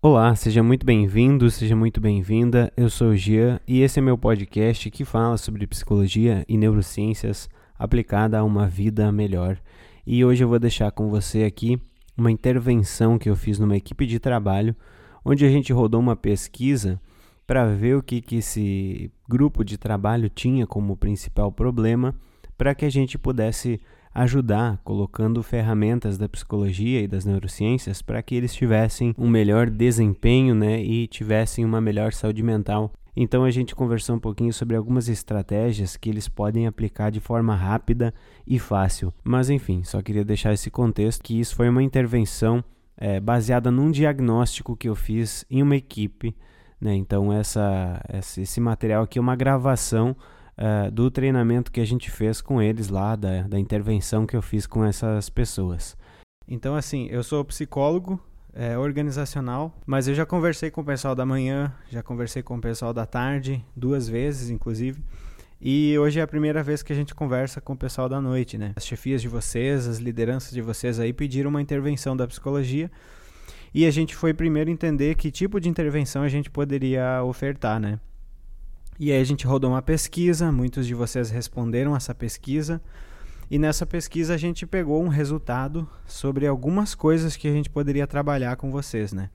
Olá, seja muito bem-vindo, seja muito bem-vinda. Eu sou o Gian e esse é meu podcast que fala sobre psicologia e neurociências aplicada a uma vida melhor. E hoje eu vou deixar com você aqui uma intervenção que eu fiz numa equipe de trabalho, onde a gente rodou uma pesquisa para ver o que, que esse grupo de trabalho tinha como principal problema, para que a gente pudesse ajudar colocando ferramentas da psicologia e das neurociências para que eles tivessem um melhor desempenho né, e tivessem uma melhor saúde mental. Então a gente conversou um pouquinho sobre algumas estratégias que eles podem aplicar de forma rápida e fácil. Mas enfim, só queria deixar esse contexto que isso foi uma intervenção é, baseada num diagnóstico que eu fiz em uma equipe. Né? Então essa, esse material aqui é uma gravação uh, do treinamento que a gente fez com eles lá, da, da intervenção que eu fiz com essas pessoas. Então, assim, eu sou psicólogo é, organizacional, mas eu já conversei com o pessoal da manhã, já conversei com o pessoal da tarde, duas vezes, inclusive. E hoje é a primeira vez que a gente conversa com o pessoal da noite, né? As chefias de vocês, as lideranças de vocês aí pediram uma intervenção da psicologia. E a gente foi primeiro entender que tipo de intervenção a gente poderia ofertar, né? E aí a gente rodou uma pesquisa, muitos de vocês responderam essa pesquisa. E nessa pesquisa a gente pegou um resultado sobre algumas coisas que a gente poderia trabalhar com vocês, né?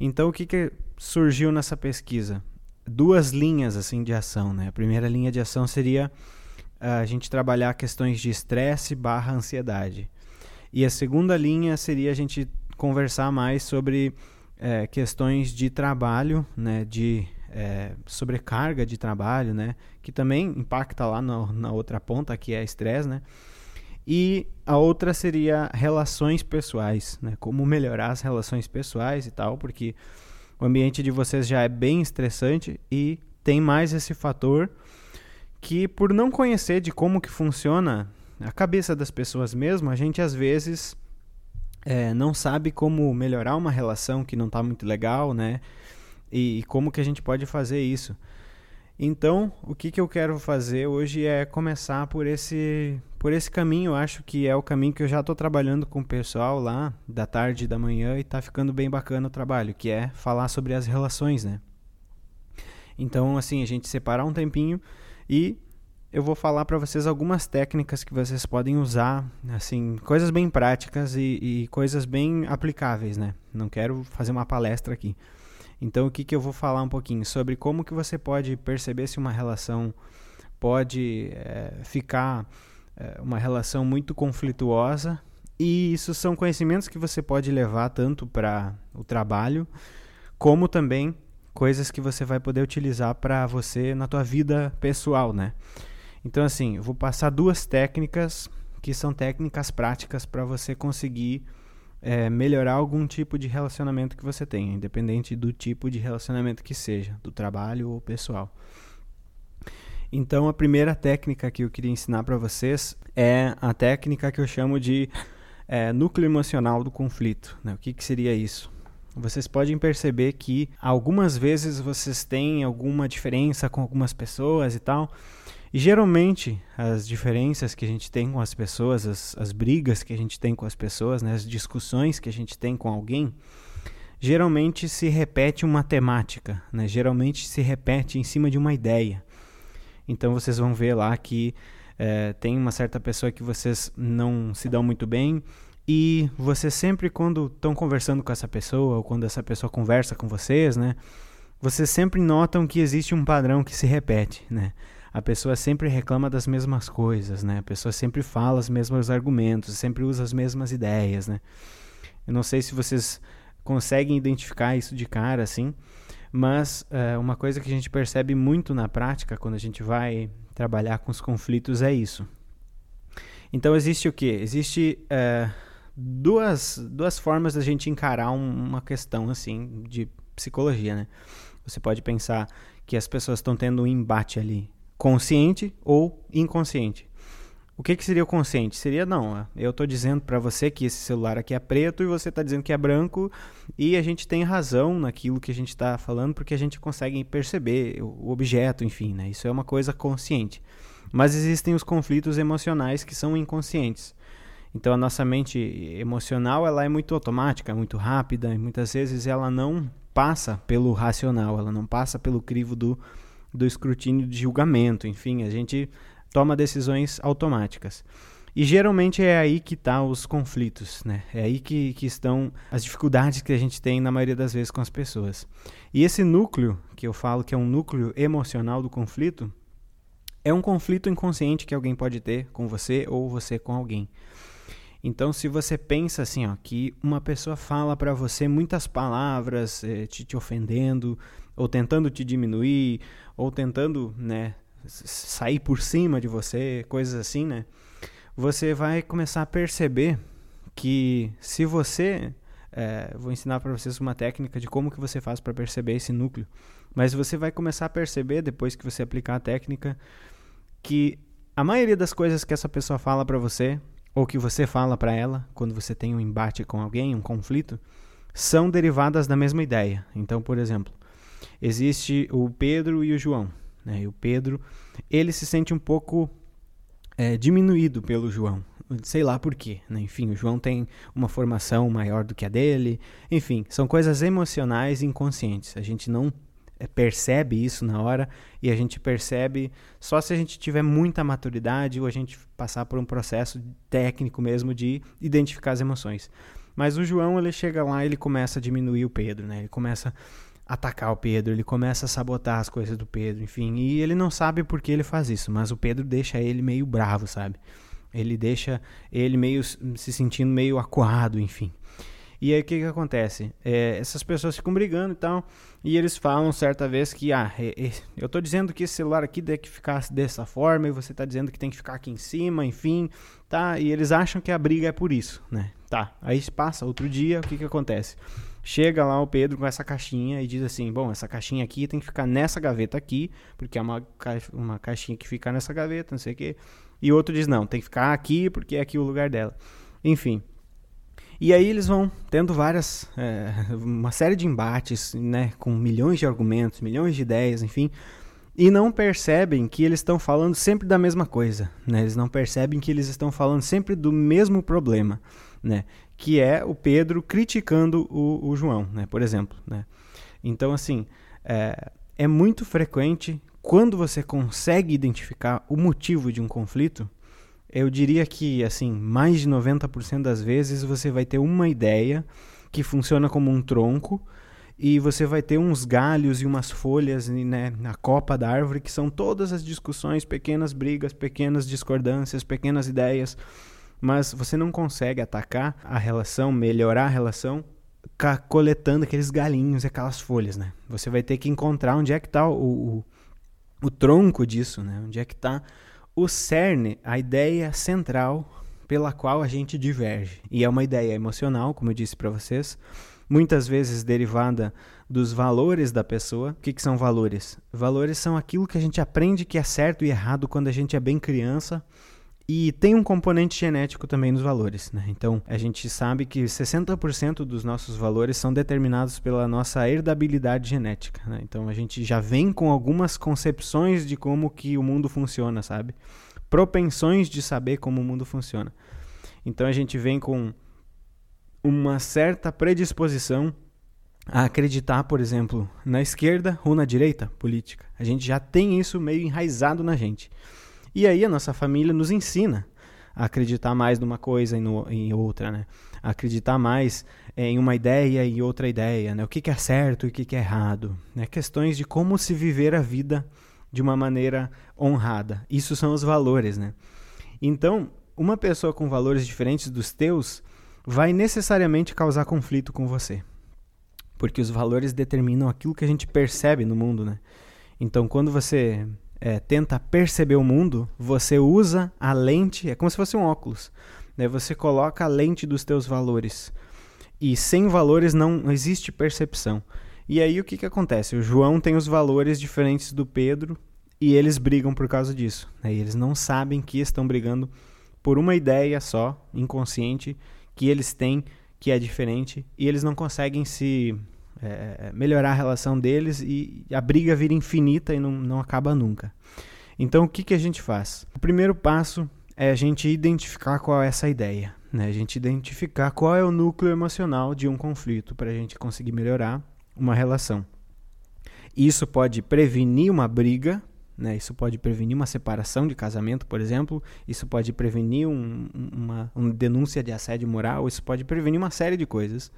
Então o que, que surgiu nessa pesquisa? Duas linhas assim de ação, né? A primeira linha de ação seria a gente trabalhar questões de estresse barra ansiedade. E a segunda linha seria a gente conversar mais sobre é, questões de trabalho, né? De é, sobrecarga de trabalho, né? Que também impacta lá no, na outra ponta, que é estresse, né? E a outra seria relações pessoais, né? Como melhorar as relações pessoais e tal, porque o ambiente de vocês já é bem estressante e tem mais esse fator que por não conhecer de como que funciona a cabeça das pessoas mesmo, a gente às vezes é, não sabe como melhorar uma relação que não está muito legal, né? E, e como que a gente pode fazer isso. Então, o que, que eu quero fazer hoje é começar por esse, por esse caminho. Eu acho que é o caminho que eu já estou trabalhando com o pessoal lá, da tarde e da manhã, e está ficando bem bacana o trabalho, que é falar sobre as relações, né? Então, assim, a gente separar um tempinho e eu vou falar para vocês algumas técnicas que vocês podem usar, assim, coisas bem práticas e, e coisas bem aplicáveis, né? Não quero fazer uma palestra aqui. Então, o que, que eu vou falar um pouquinho sobre como que você pode perceber se uma relação pode é, ficar é, uma relação muito conflituosa e isso são conhecimentos que você pode levar tanto para o trabalho como também coisas que você vai poder utilizar para você na tua vida pessoal, né? Então assim, eu vou passar duas técnicas que são técnicas práticas para você conseguir é, melhorar algum tipo de relacionamento que você tenha, independente do tipo de relacionamento que seja, do trabalho ou pessoal. Então, a primeira técnica que eu queria ensinar para vocês é a técnica que eu chamo de é, núcleo emocional do conflito. Né? O que, que seria isso? Vocês podem perceber que algumas vezes vocês têm alguma diferença com algumas pessoas e tal, e geralmente as diferenças que a gente tem com as pessoas, as, as brigas que a gente tem com as pessoas, né, as discussões que a gente tem com alguém, geralmente se repete uma temática, né? geralmente se repete em cima de uma ideia. Então vocês vão ver lá que é, tem uma certa pessoa que vocês não se dão muito bem e vocês sempre quando estão conversando com essa pessoa ou quando essa pessoa conversa com vocês, né, vocês sempre notam que existe um padrão que se repete, né? A pessoa sempre reclama das mesmas coisas, né? A pessoa sempre fala os mesmos argumentos, sempre usa as mesmas ideias, né? Eu não sei se vocês conseguem identificar isso de cara, assim, mas é, uma coisa que a gente percebe muito na prática quando a gente vai trabalhar com os conflitos é isso. Então existe o que? Existe é, duas, duas formas da gente encarar um, uma questão assim de psicologia, né? Você pode pensar que as pessoas estão tendo um embate ali consciente ou inconsciente. O que, que seria o consciente? Seria não, eu estou dizendo para você que esse celular aqui é preto e você está dizendo que é branco e a gente tem razão naquilo que a gente está falando porque a gente consegue perceber o objeto, enfim, né? Isso é uma coisa consciente. Mas existem os conflitos emocionais que são inconscientes. Então a nossa mente emocional ela é muito automática, muito rápida e muitas vezes ela não passa pelo racional, ela não passa pelo crivo do, do escrutínio de julgamento. Enfim, a gente toma decisões automáticas. E geralmente é aí que estão tá os conflitos, né? É aí que, que estão as dificuldades que a gente tem na maioria das vezes com as pessoas. E esse núcleo, que eu falo que é um núcleo emocional do conflito, é um conflito inconsciente que alguém pode ter com você ou você com alguém. Então, se você pensa assim, ó, que uma pessoa fala para você muitas palavras, eh, te, te ofendendo, ou tentando te diminuir, ou tentando, né, sair por cima de você, coisas assim, né? Você vai começar a perceber que se você é, vou ensinar para vocês uma técnica de como que você faz para perceber esse núcleo. Mas você vai começar a perceber depois que você aplicar a técnica que a maioria das coisas que essa pessoa fala para você ou que você fala para ela quando você tem um embate com alguém, um conflito, são derivadas da mesma ideia. Então, por exemplo, existe o Pedro e o João. Né? E o Pedro, ele se sente um pouco é, diminuído pelo João. Sei lá por quê. Né? Enfim, o João tem uma formação maior do que a dele. Enfim, são coisas emocionais e inconscientes. A gente não é, percebe isso na hora e a gente percebe só se a gente tiver muita maturidade ou a gente passar por um processo técnico mesmo de identificar as emoções. Mas o João, ele chega lá ele começa a diminuir o Pedro, né? Ele começa atacar o Pedro, ele começa a sabotar as coisas do Pedro, enfim, e ele não sabe por que ele faz isso, mas o Pedro deixa ele meio bravo, sabe? Ele deixa ele meio se sentindo meio acuado, enfim. E aí o que, que acontece? É, essas pessoas ficam brigando e tal, e eles falam certa vez que, ah, é, é, eu tô dizendo que esse celular aqui tem que ficar dessa forma, e você tá dizendo que tem que ficar aqui em cima, enfim, tá? E eles acham que a briga é por isso, né? Tá, aí passa outro dia, o que que acontece? Chega lá o Pedro com essa caixinha e diz assim: Bom, essa caixinha aqui tem que ficar nessa gaveta aqui, porque é uma, uma caixinha que fica nessa gaveta, não sei o quê. E outro diz: Não, tem que ficar aqui porque é aqui o lugar dela. Enfim, e aí eles vão tendo várias, é, uma série de embates, né, com milhões de argumentos, milhões de ideias, enfim, e não percebem que eles estão falando sempre da mesma coisa, né? Eles não percebem que eles estão falando sempre do mesmo problema, né? Que é o Pedro criticando o, o João, né? Por exemplo, né? Então, assim, é, é muito frequente quando você consegue identificar o motivo de um conflito, eu diria que, assim, mais de 90% das vezes você vai ter uma ideia que funciona como um tronco e você vai ter uns galhos e umas folhas né, na copa da árvore que são todas as discussões, pequenas brigas, pequenas discordâncias, pequenas ideias, mas você não consegue atacar a relação, melhorar a relação coletando aqueles galinhos e aquelas folhas, né? Você vai ter que encontrar onde é que está o, o, o tronco disso, né? Onde é que está o cerne, a ideia central pela qual a gente diverge. E é uma ideia emocional, como eu disse para vocês, muitas vezes derivada dos valores da pessoa. O que, que são valores? Valores são aquilo que a gente aprende que é certo e errado quando a gente é bem criança e tem um componente genético também nos valores. Né? Então, a gente sabe que 60% dos nossos valores são determinados pela nossa herdabilidade genética. Né? Então, a gente já vem com algumas concepções de como que o mundo funciona, sabe? Propensões de saber como o mundo funciona. Então, a gente vem com uma certa predisposição a acreditar, por exemplo, na esquerda ou na direita política. A gente já tem isso meio enraizado na gente. E aí a nossa família nos ensina a acreditar mais numa coisa e no, em outra, né? A acreditar mais é, em uma ideia e outra ideia, né? O que, que é certo e o que, que é errado, né? Questões de como se viver a vida de uma maneira honrada. Isso são os valores, né? Então, uma pessoa com valores diferentes dos teus vai necessariamente causar conflito com você. Porque os valores determinam aquilo que a gente percebe no mundo, né? Então, quando você é, tenta perceber o mundo, você usa a lente, é como se fosse um óculos. Né? Você coloca a lente dos teus valores. E sem valores não existe percepção. E aí o que, que acontece? O João tem os valores diferentes do Pedro e eles brigam por causa disso. Né? E eles não sabem que estão brigando por uma ideia só, inconsciente, que eles têm que é diferente e eles não conseguem se é, é, melhorar a relação deles e a briga vira infinita e não, não acaba nunca. Então, o que, que a gente faz? O primeiro passo é a gente identificar qual é essa ideia. né? A gente identificar qual é o núcleo emocional de um conflito para a gente conseguir melhorar uma relação. Isso pode prevenir uma briga, né? Isso pode prevenir uma separação de casamento, por exemplo. Isso pode prevenir um, uma, uma denúncia de assédio moral. Isso pode prevenir uma série de coisas.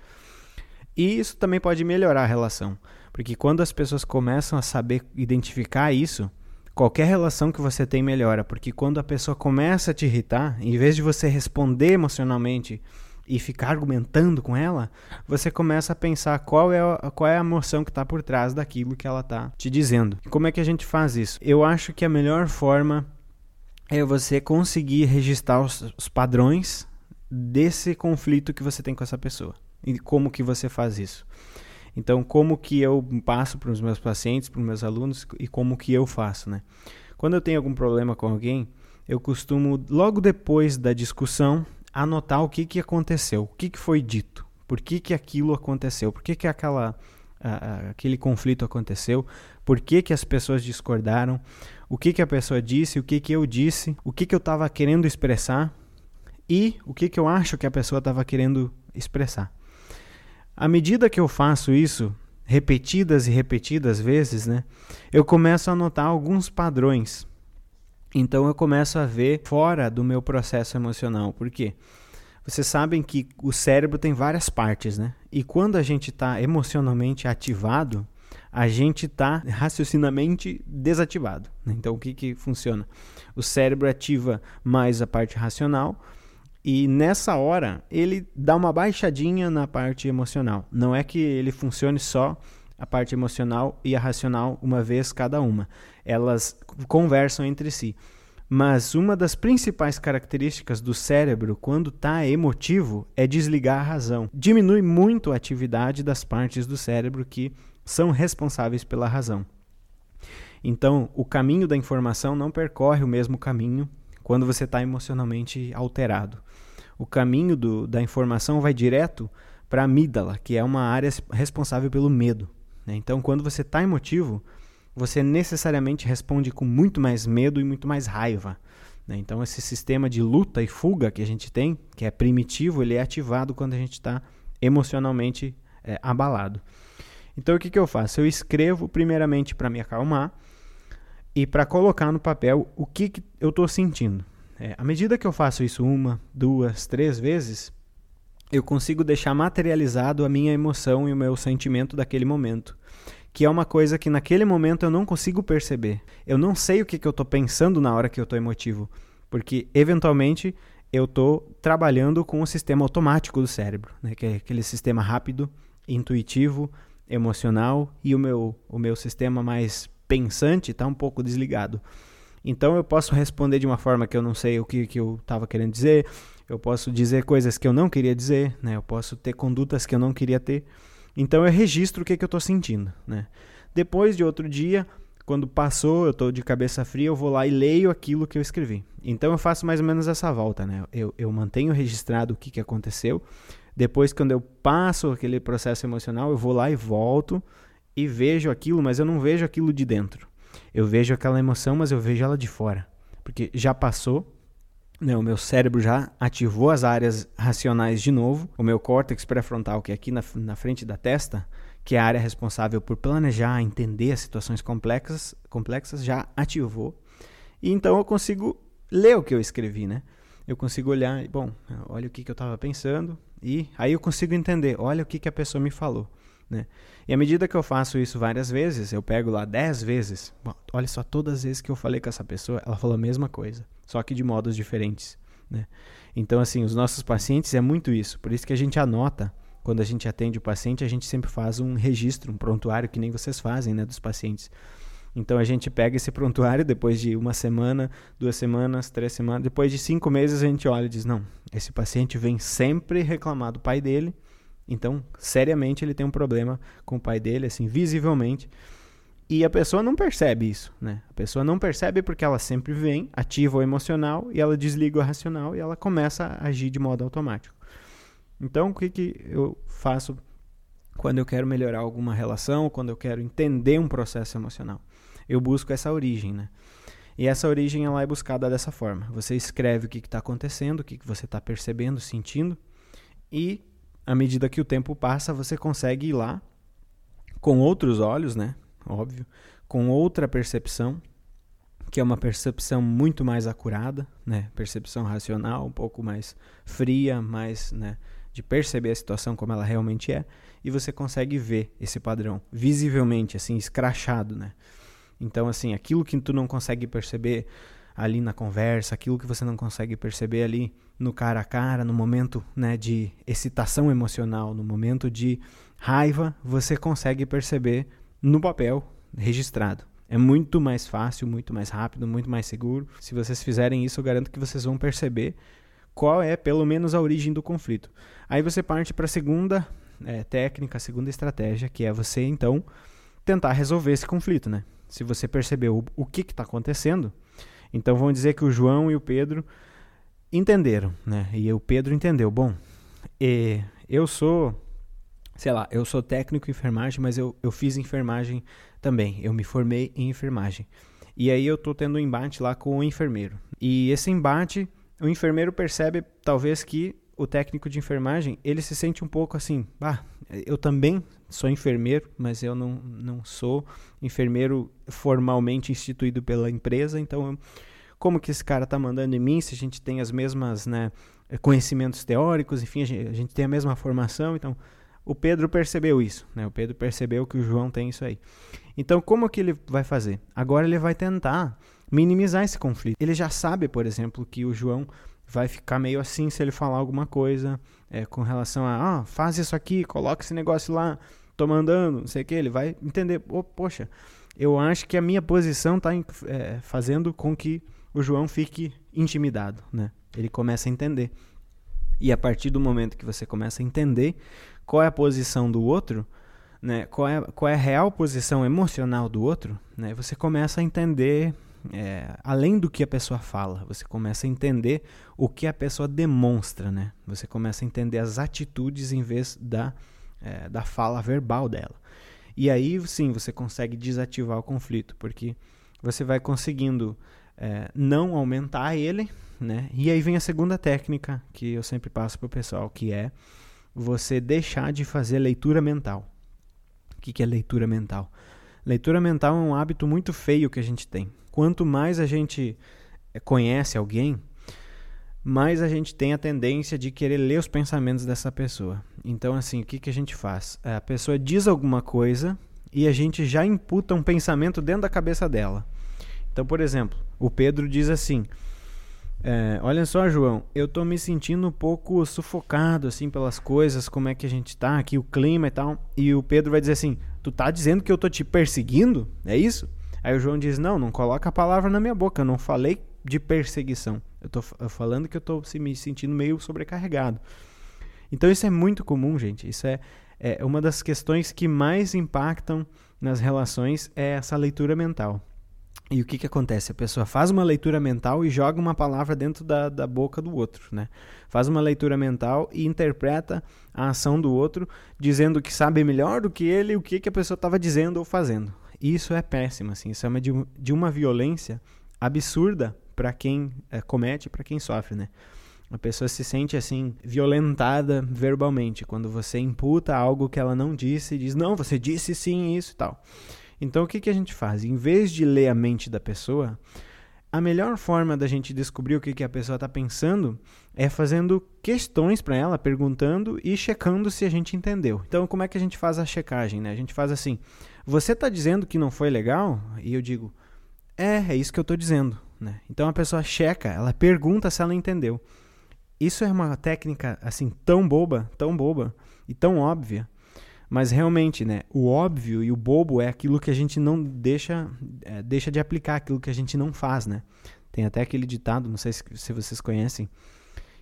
E isso também pode melhorar a relação. Porque quando as pessoas começam a saber identificar isso, qualquer relação que você tem melhora. Porque quando a pessoa começa a te irritar, em vez de você responder emocionalmente e ficar argumentando com ela, você começa a pensar qual é a, qual é a emoção que está por trás daquilo que ela está te dizendo. Como é que a gente faz isso? Eu acho que a melhor forma é você conseguir registrar os, os padrões desse conflito que você tem com essa pessoa. E como que você faz isso? Então, como que eu passo para os meus pacientes, para os meus alunos e como que eu faço, né? Quando eu tenho algum problema com alguém, eu costumo logo depois da discussão anotar o que, que aconteceu, o que, que foi dito, por que, que aquilo aconteceu, por que, que aquela, aquele conflito aconteceu, por que, que as pessoas discordaram, o que, que a pessoa disse, o que, que eu disse, o que, que eu estava querendo expressar e o que, que eu acho que a pessoa estava querendo expressar. À medida que eu faço isso, repetidas e repetidas vezes, né, eu começo a notar alguns padrões então eu começo a ver fora do meu processo emocional. Por quê? Vocês sabem que o cérebro tem várias partes, né? E quando a gente está emocionalmente ativado, a gente está raciocinamente desativado. Né? Então o que, que funciona? O cérebro ativa mais a parte racional e nessa hora ele dá uma baixadinha na parte emocional. Não é que ele funcione só a parte emocional e a racional uma vez cada uma. Elas conversam entre si. Mas uma das principais características do cérebro quando está emotivo é desligar a razão. Diminui muito a atividade das partes do cérebro que são responsáveis pela razão. Então, o caminho da informação não percorre o mesmo caminho quando você está emocionalmente alterado. O caminho do, da informação vai direto para a amígdala, que é uma área responsável pelo medo. Né? Então, quando você está emotivo, você necessariamente responde com muito mais medo e muito mais raiva. Né? Então, esse sistema de luta e fuga que a gente tem, que é primitivo, ele é ativado quando a gente está emocionalmente é, abalado. Então, o que, que eu faço? Eu escrevo primeiramente para me acalmar e para colocar no papel o que, que eu estou sentindo. É, à medida que eu faço isso uma, duas, três vezes, eu consigo deixar materializado a minha emoção e o meu sentimento daquele momento. Que é uma coisa que naquele momento eu não consigo perceber. Eu não sei o que, que eu estou pensando na hora que eu estou emotivo. Porque, eventualmente, eu estou trabalhando com o sistema automático do cérebro, né? que é aquele sistema rápido, intuitivo, emocional, e o meu, o meu sistema mais pensante está um pouco desligado. Então eu posso responder de uma forma que eu não sei o que, que eu estava querendo dizer, eu posso dizer coisas que eu não queria dizer, né? Eu posso ter condutas que eu não queria ter. Então eu registro o que, que eu estou sentindo, né? Depois de outro dia, quando passou, eu estou de cabeça fria, eu vou lá e leio aquilo que eu escrevi. Então eu faço mais ou menos essa volta, né? Eu, eu mantenho registrado o que, que aconteceu. Depois, quando eu passo aquele processo emocional, eu vou lá e volto e vejo aquilo, mas eu não vejo aquilo de dentro. Eu vejo aquela emoção, mas eu vejo ela de fora. Porque já passou, né, o meu cérebro já ativou as áreas racionais de novo. O meu córtex pré-frontal, que é aqui na, na frente da testa, que é a área responsável por planejar, entender as situações complexas, complexas já ativou. E então eu consigo ler o que eu escrevi, né? Eu consigo olhar, bom, olha o que, que eu estava pensando, e aí eu consigo entender, olha o que, que a pessoa me falou. Né? E à medida que eu faço isso várias vezes, eu pego lá 10 vezes, bom, olha só, todas as vezes que eu falei com essa pessoa, ela falou a mesma coisa só que de modos diferentes. Né? Então, assim, os nossos pacientes é muito isso. Por isso que a gente anota, quando a gente atende o paciente, a gente sempre faz um registro, um prontuário, que nem vocês fazem, né, dos pacientes. Então a gente pega esse prontuário depois de uma semana, duas semanas, três semanas, depois de cinco meses a gente olha e diz: não, esse paciente vem sempre reclamar do pai dele, então seriamente ele tem um problema com o pai dele, assim, visivelmente. E a pessoa não percebe isso, né? A pessoa não percebe porque ela sempre vem, ativa o emocional e ela desliga o racional e ela começa a agir de modo automático. Então, o que, que eu faço quando eu quero melhorar alguma relação, quando eu quero entender um processo emocional? Eu busco essa origem, né? E essa origem ela é buscada dessa forma. Você escreve o que está acontecendo, o que, que você está percebendo, sentindo, e à medida que o tempo passa, você consegue ir lá com outros olhos, né? Óbvio, com outra percepção, que é uma percepção muito mais acurada, né? Percepção racional, um pouco mais fria, mais, né? De perceber a situação como ela realmente é, e você consegue ver esse padrão visivelmente, assim, escrachado, né? Então, assim, aquilo que tu não consegue perceber ali na conversa, aquilo que você não consegue perceber ali no cara a cara, no momento né, de excitação emocional, no momento de raiva, você consegue perceber no papel registrado. É muito mais fácil, muito mais rápido, muito mais seguro. Se vocês fizerem isso, eu garanto que vocês vão perceber qual é, pelo menos, a origem do conflito. Aí você parte para a segunda é, técnica, a segunda estratégia, que é você, então, tentar resolver esse conflito, né? Se você percebeu o, o que está acontecendo, então vamos dizer que o João e o Pedro entenderam, né? E o Pedro entendeu. Bom, eu sou, sei lá, eu sou técnico em enfermagem, mas eu, eu fiz enfermagem também. Eu me formei em enfermagem. E aí eu tô tendo um embate lá com o enfermeiro. E esse embate, o enfermeiro percebe talvez que o técnico de enfermagem, ele se sente um pouco assim, ah, eu também sou enfermeiro, mas eu não, não sou enfermeiro formalmente instituído pela empresa, então como que esse cara está mandando em mim, se a gente tem as mesmas né, conhecimentos teóricos, enfim, a gente, a gente, tem a mesma formação, então o Pedro percebeu isso, né? O Pedro percebeu que o João tem isso aí. Então, como que ele vai fazer? Agora ele vai tentar minimizar esse conflito. Ele já sabe, por exemplo, que o João vai ficar meio assim se ele falar alguma coisa é, com relação a, ah, faz isso aqui, coloca esse negócio lá, tô mandando, não sei o que, ele vai entender, oh, poxa, eu acho que a minha posição está é, fazendo com que o João fique intimidado, né? Ele começa a entender. E a partir do momento que você começa a entender qual é a posição do outro, né? Qual é, qual é a real posição emocional do outro, né? Você começa a entender é, além do que a pessoa fala, você começa a entender o que a pessoa demonstra, né? Você começa a entender as atitudes em vez da, é, da fala verbal dela. E aí sim você consegue desativar o conflito, porque você vai conseguindo é, não aumentar ele, né? E aí vem a segunda técnica que eu sempre passo para o pessoal, que é você deixar de fazer leitura mental. O que, que é leitura mental? Leitura mental é um hábito muito feio que a gente tem quanto mais a gente eh, conhece alguém, mais a gente tem a tendência de querer ler os pensamentos dessa pessoa. Então, assim, o que, que a gente faz? A pessoa diz alguma coisa e a gente já imputa um pensamento dentro da cabeça dela. Então, por exemplo, o Pedro diz assim: é, Olha só, João, eu tô me sentindo um pouco sufocado assim pelas coisas, como é que a gente tá aqui, o clima e tal. E o Pedro vai dizer assim: Tu tá dizendo que eu tô te perseguindo? É isso? Aí o João diz: Não, não coloca a palavra na minha boca, eu não falei de perseguição. Eu estou falando que eu estou me sentindo meio sobrecarregado. Então isso é muito comum, gente. Isso é, é uma das questões que mais impactam nas relações é essa leitura mental. E o que, que acontece? A pessoa faz uma leitura mental e joga uma palavra dentro da, da boca do outro, né? Faz uma leitura mental e interpreta a ação do outro, dizendo que sabe melhor do que ele o que, que a pessoa estava dizendo ou fazendo. Isso é péssimo, assim, isso é de, de uma violência absurda para quem é, comete, para quem sofre, né? A pessoa se sente assim violentada verbalmente quando você imputa algo que ela não disse e diz: "Não, você disse sim isso e tal". Então o que que a gente faz? Em vez de ler a mente da pessoa, a melhor forma da gente descobrir o que, que a pessoa está pensando é fazendo questões para ela, perguntando e checando se a gente entendeu. Então, como é que a gente faz a checagem? Né? A gente faz assim: você está dizendo que não foi legal? E eu digo: é, é isso que eu estou dizendo. Né? Então a pessoa checa, ela pergunta se ela entendeu. Isso é uma técnica assim tão boba, tão boba e tão óbvia mas realmente, né, o óbvio e o bobo é aquilo que a gente não deixa, é, deixa de aplicar, aquilo que a gente não faz, né? Tem até aquele ditado, não sei se, se vocês conhecem,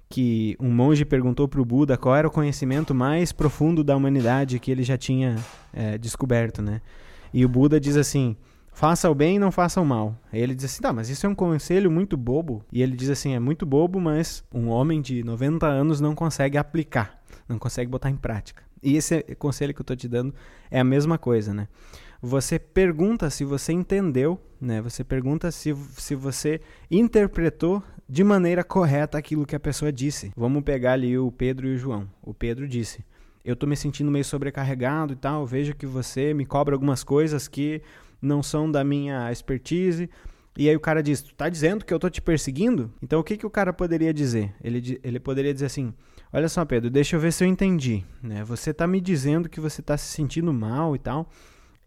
que um monge perguntou para o Buda qual era o conhecimento mais profundo da humanidade que ele já tinha é, descoberto, né? E o Buda diz assim: faça o bem e não faça o mal. Aí ele diz assim: tá, mas isso é um conselho muito bobo. E ele diz assim: é muito bobo, mas um homem de 90 anos não consegue aplicar, não consegue botar em prática. E esse conselho que eu estou te dando é a mesma coisa, né? você pergunta se você entendeu, né? Você pergunta se, se você interpretou de maneira correta aquilo que a pessoa disse. Vamos pegar ali o Pedro e o João. O Pedro disse: Eu estou me sentindo meio sobrecarregado e tal. Vejo que você me cobra algumas coisas que não são da minha expertise. E aí o cara diz: Tu tá dizendo que eu tô te perseguindo? Então o que, que o cara poderia dizer? Ele, ele poderia dizer assim: Olha só, Pedro, deixa eu ver se eu entendi. Né? Você tá me dizendo que você tá se sentindo mal e tal.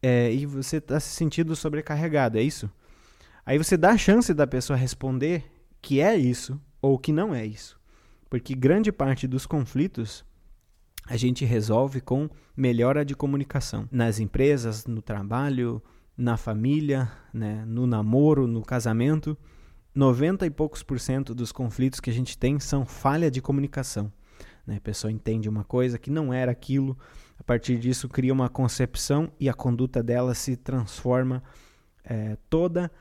É, e você tá se sentindo sobrecarregado, é isso? Aí você dá a chance da pessoa responder que é isso ou que não é isso. Porque grande parte dos conflitos a gente resolve com melhora de comunicação. Nas empresas, no trabalho, na família, né, no namoro, no casamento. 90 e poucos por cento dos conflitos que a gente tem são falha de comunicação. Né? A pessoa entende uma coisa que não era aquilo, a partir disso cria uma concepção e a conduta dela se transforma é, toda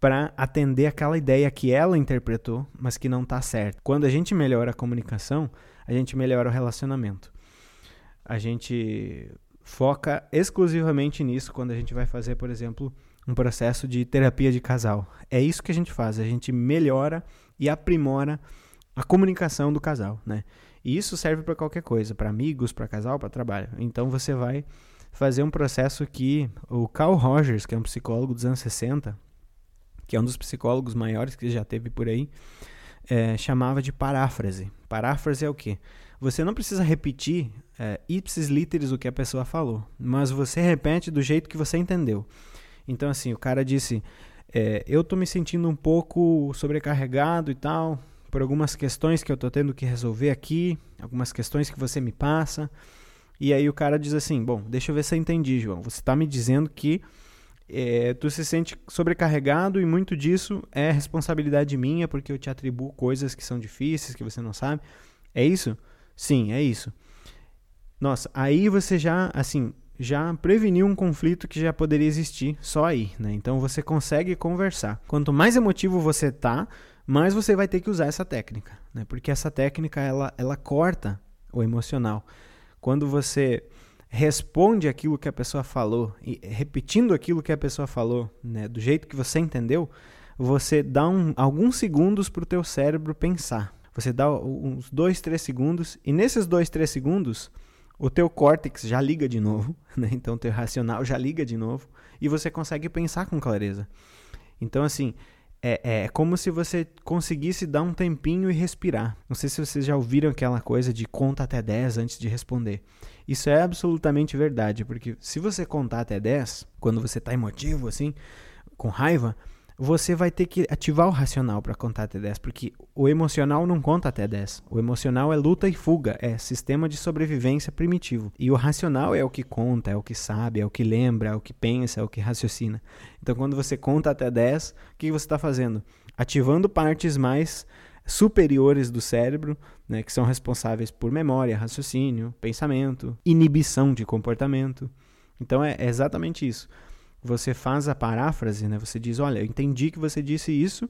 para atender aquela ideia que ela interpretou, mas que não está certa. Quando a gente melhora a comunicação, a gente melhora o relacionamento. A gente foca exclusivamente nisso quando a gente vai fazer, por exemplo, um processo de terapia de casal. É isso que a gente faz, a gente melhora e aprimora a comunicação do casal, né? E isso serve para qualquer coisa, para amigos, para casal, para trabalho. Então você vai fazer um processo que o Carl Rogers, que é um psicólogo dos anos 60, que é um dos psicólogos maiores que já teve por aí, é, chamava de paráfrase. Paráfrase é o quê? Você não precisa repetir é, ipsis literis o que a pessoa falou, mas você repete do jeito que você entendeu. Então, assim, o cara disse: é, Eu tô me sentindo um pouco sobrecarregado e tal, por algumas questões que eu tô tendo que resolver aqui, algumas questões que você me passa. E aí o cara diz assim: Bom, deixa eu ver se eu entendi, João. Você está me dizendo que é, tu se sente sobrecarregado e muito disso é responsabilidade minha porque eu te atribuo coisas que são difíceis, que você não sabe. É isso? Sim, é isso. Nossa, aí você já, assim, já preveniu um conflito que já poderia existir só aí, né? Então você consegue conversar. Quanto mais emotivo você tá, mais você vai ter que usar essa técnica, né? Porque essa técnica ela, ela corta o emocional. Quando você responde aquilo que a pessoa falou e repetindo aquilo que a pessoa falou, né, do jeito que você entendeu, você dá um, alguns segundos para o teu cérebro pensar. Você dá uns dois, três segundos e nesses dois, três segundos o teu córtex já liga de novo, né? então o teu racional já liga de novo e você consegue pensar com clareza. Então assim, é, é como se você conseguisse dar um tempinho e respirar. Não sei se vocês já ouviram aquela coisa de conta até 10 antes de responder. Isso é absolutamente verdade, porque se você contar até 10, quando você está emotivo, assim, com raiva, você vai ter que ativar o racional para contar até 10, porque o emocional não conta até 10. O emocional é luta e fuga, é sistema de sobrevivência primitivo. E o racional é o que conta, é o que sabe, é o que lembra, é o que pensa, é o que raciocina. Então, quando você conta até 10, o que você está fazendo? Ativando partes mais superiores do cérebro, né, que são responsáveis por memória, raciocínio, pensamento, inibição de comportamento. Então, é exatamente isso você faz a paráfrase, né? Você diz, olha, eu entendi que você disse isso.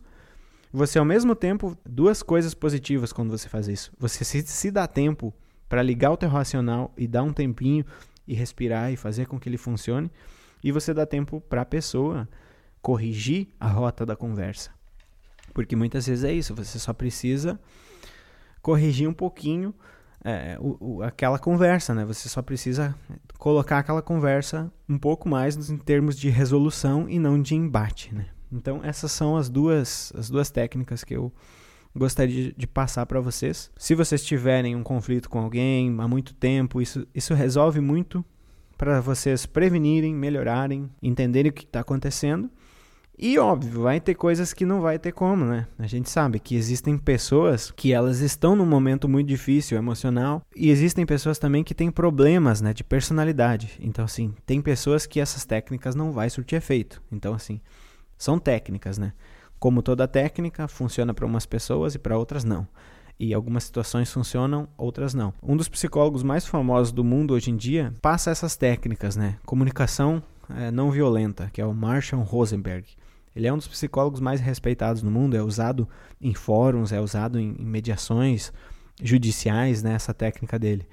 Você ao mesmo tempo duas coisas positivas quando você faz isso. Você se, se dá tempo para ligar o teu racional e dar um tempinho e respirar e fazer com que ele funcione, e você dá tempo para a pessoa corrigir a rota da conversa. Porque muitas vezes é isso, você só precisa corrigir um pouquinho é, o, o, aquela conversa, né? Você só precisa colocar aquela conversa um pouco mais em termos de resolução e não de embate, né? Então essas são as duas, as duas técnicas que eu gostaria de, de passar para vocês. Se vocês tiverem um conflito com alguém há muito tempo, isso, isso resolve muito para vocês prevenirem, melhorarem, entenderem o que está acontecendo e óbvio, vai ter coisas que não vai ter como, né? A gente sabe que existem pessoas que elas estão num momento muito difícil emocional e existem pessoas também que têm problemas, né, de personalidade. Então assim, tem pessoas que essas técnicas não vai surtir efeito. Então assim, são técnicas, né? Como toda técnica, funciona para umas pessoas e para outras não. E algumas situações funcionam, outras não. Um dos psicólogos mais famosos do mundo hoje em dia passa essas técnicas, né? Comunicação é, não violenta, que é o Marshall Rosenberg. Ele é um dos psicólogos mais respeitados no mundo, é usado em fóruns, é usado em, mediações judiciais, né, essa técnica dele.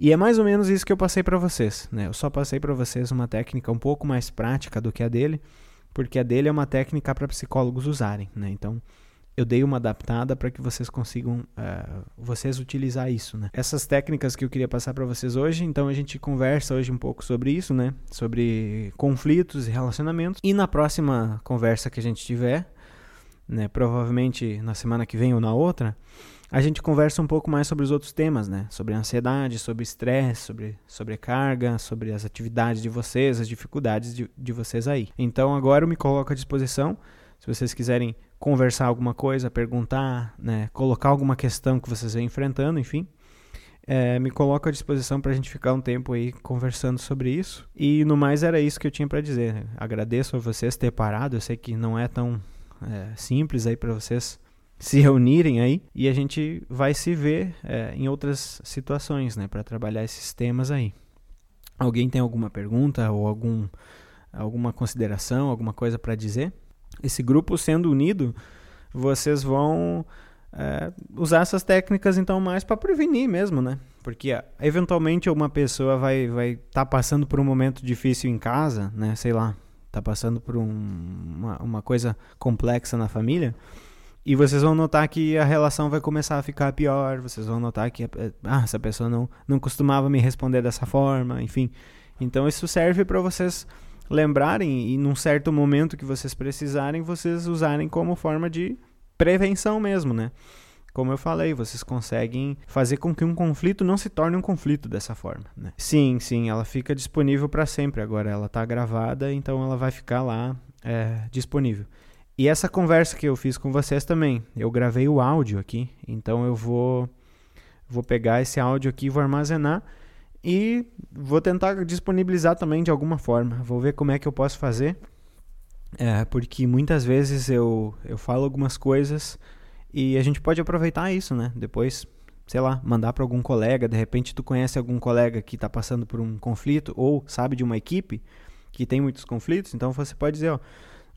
E é mais ou menos isso que eu passei para vocês, né? Eu só passei para vocês uma técnica um pouco mais prática do que a dele, porque a dele é uma técnica para psicólogos usarem, né? Então, eu dei uma adaptada para que vocês consigam uh, vocês utilizar isso, né? Essas técnicas que eu queria passar para vocês hoje, então a gente conversa hoje um pouco sobre isso, né? Sobre conflitos e relacionamentos. E na próxima conversa que a gente tiver, né? Provavelmente na semana que vem ou na outra, a gente conversa um pouco mais sobre os outros temas, né? Sobre ansiedade, sobre estresse, sobre sobrecarga, sobre as atividades de vocês, as dificuldades de, de vocês aí. Então agora eu me coloco à disposição. Se vocês quiserem conversar alguma coisa, perguntar, né, colocar alguma questão que vocês vêm enfrentando, enfim, é, me coloco à disposição para a gente ficar um tempo aí conversando sobre isso. E no mais era isso que eu tinha para dizer. Agradeço a vocês ter parado. Eu sei que não é tão é, simples aí para vocês se reunirem aí e a gente vai se ver é, em outras situações, né, para trabalhar esses temas aí. Alguém tem alguma pergunta ou algum alguma consideração, alguma coisa para dizer? Esse grupo sendo unido, vocês vão é, usar essas técnicas então mais para prevenir mesmo, né? Porque eventualmente uma pessoa vai vai tá passando por um momento difícil em casa, né? Sei lá, tá passando por um, uma, uma coisa complexa na família. E vocês vão notar que a relação vai começar a ficar pior, vocês vão notar que ah, essa pessoa não, não costumava me responder dessa forma, enfim. Então isso serve para vocês lembrarem e num certo momento que vocês precisarem, vocês usarem como forma de prevenção mesmo, né? Como eu falei, vocês conseguem fazer com que um conflito não se torne um conflito dessa forma. Né? Sim, sim, ela fica disponível para sempre. Agora ela está gravada, então ela vai ficar lá é, disponível. E essa conversa que eu fiz com vocês também, eu gravei o áudio aqui, então eu vou vou pegar esse áudio aqui, vou armazenar e vou tentar disponibilizar também de alguma forma. Vou ver como é que eu posso fazer. É, porque muitas vezes eu, eu falo algumas coisas e a gente pode aproveitar isso, né? Depois, sei lá, mandar para algum colega. De repente, tu conhece algum colega que está passando por um conflito ou sabe de uma equipe que tem muitos conflitos. Então você pode dizer: ó,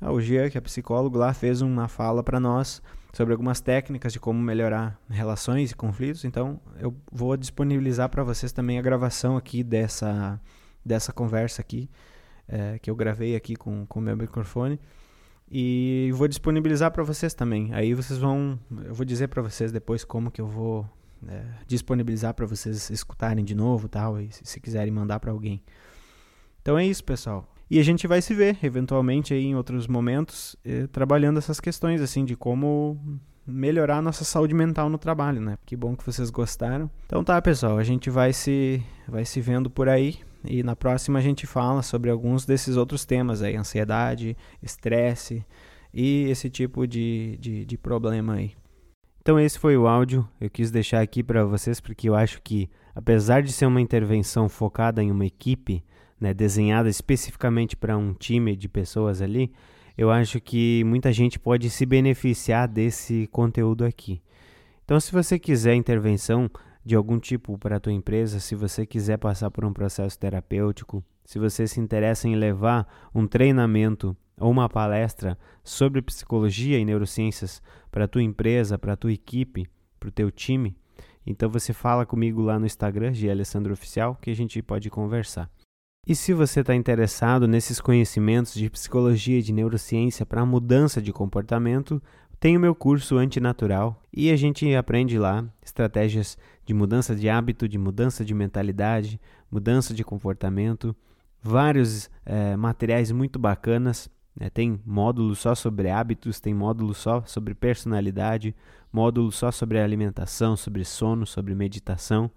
ah, o Gia, que é psicólogo lá, fez uma fala para nós sobre algumas técnicas de como melhorar relações e conflitos. Então, eu vou disponibilizar para vocês também a gravação aqui dessa, dessa conversa aqui, é, que eu gravei aqui com o meu microfone. E vou disponibilizar para vocês também. Aí vocês vão. Eu vou dizer para vocês depois como que eu vou é, disponibilizar para vocês escutarem de novo tal. E se, se quiserem mandar para alguém. Então é isso, pessoal. E a gente vai se ver, eventualmente, aí em outros momentos, eh, trabalhando essas questões, assim, de como melhorar a nossa saúde mental no trabalho, né? Que bom que vocês gostaram. Então tá, pessoal, a gente vai se, vai se vendo por aí. E na próxima a gente fala sobre alguns desses outros temas aí, ansiedade, estresse e esse tipo de, de, de problema aí. Então esse foi o áudio, eu quis deixar aqui para vocês porque eu acho que, apesar de ser uma intervenção focada em uma equipe, né, desenhada especificamente para um time de pessoas ali, eu acho que muita gente pode se beneficiar desse conteúdo aqui. Então, se você quiser intervenção de algum tipo para a tua empresa, se você quiser passar por um processo terapêutico, se você se interessa em levar um treinamento ou uma palestra sobre psicologia e neurociências para a tua empresa, para a tua equipe, para o teu time, então você fala comigo lá no Instagram, de Alessandro Oficial, que a gente pode conversar. E se você está interessado nesses conhecimentos de psicologia e de neurociência para mudança de comportamento, tem o meu curso Antinatural e a gente aprende lá estratégias de mudança de hábito, de mudança de mentalidade, mudança de comportamento, vários é, materiais muito bacanas. Né? Tem módulo só sobre hábitos, tem módulo só sobre personalidade, módulo só sobre alimentação, sobre sono, sobre meditação.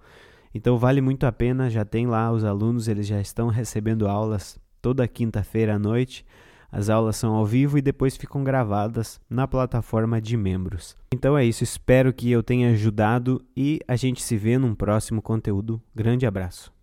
Então vale muito a pena, já tem lá os alunos, eles já estão recebendo aulas toda quinta-feira à noite. As aulas são ao vivo e depois ficam gravadas na plataforma de membros. Então é isso, espero que eu tenha ajudado e a gente se vê num próximo conteúdo. Grande abraço.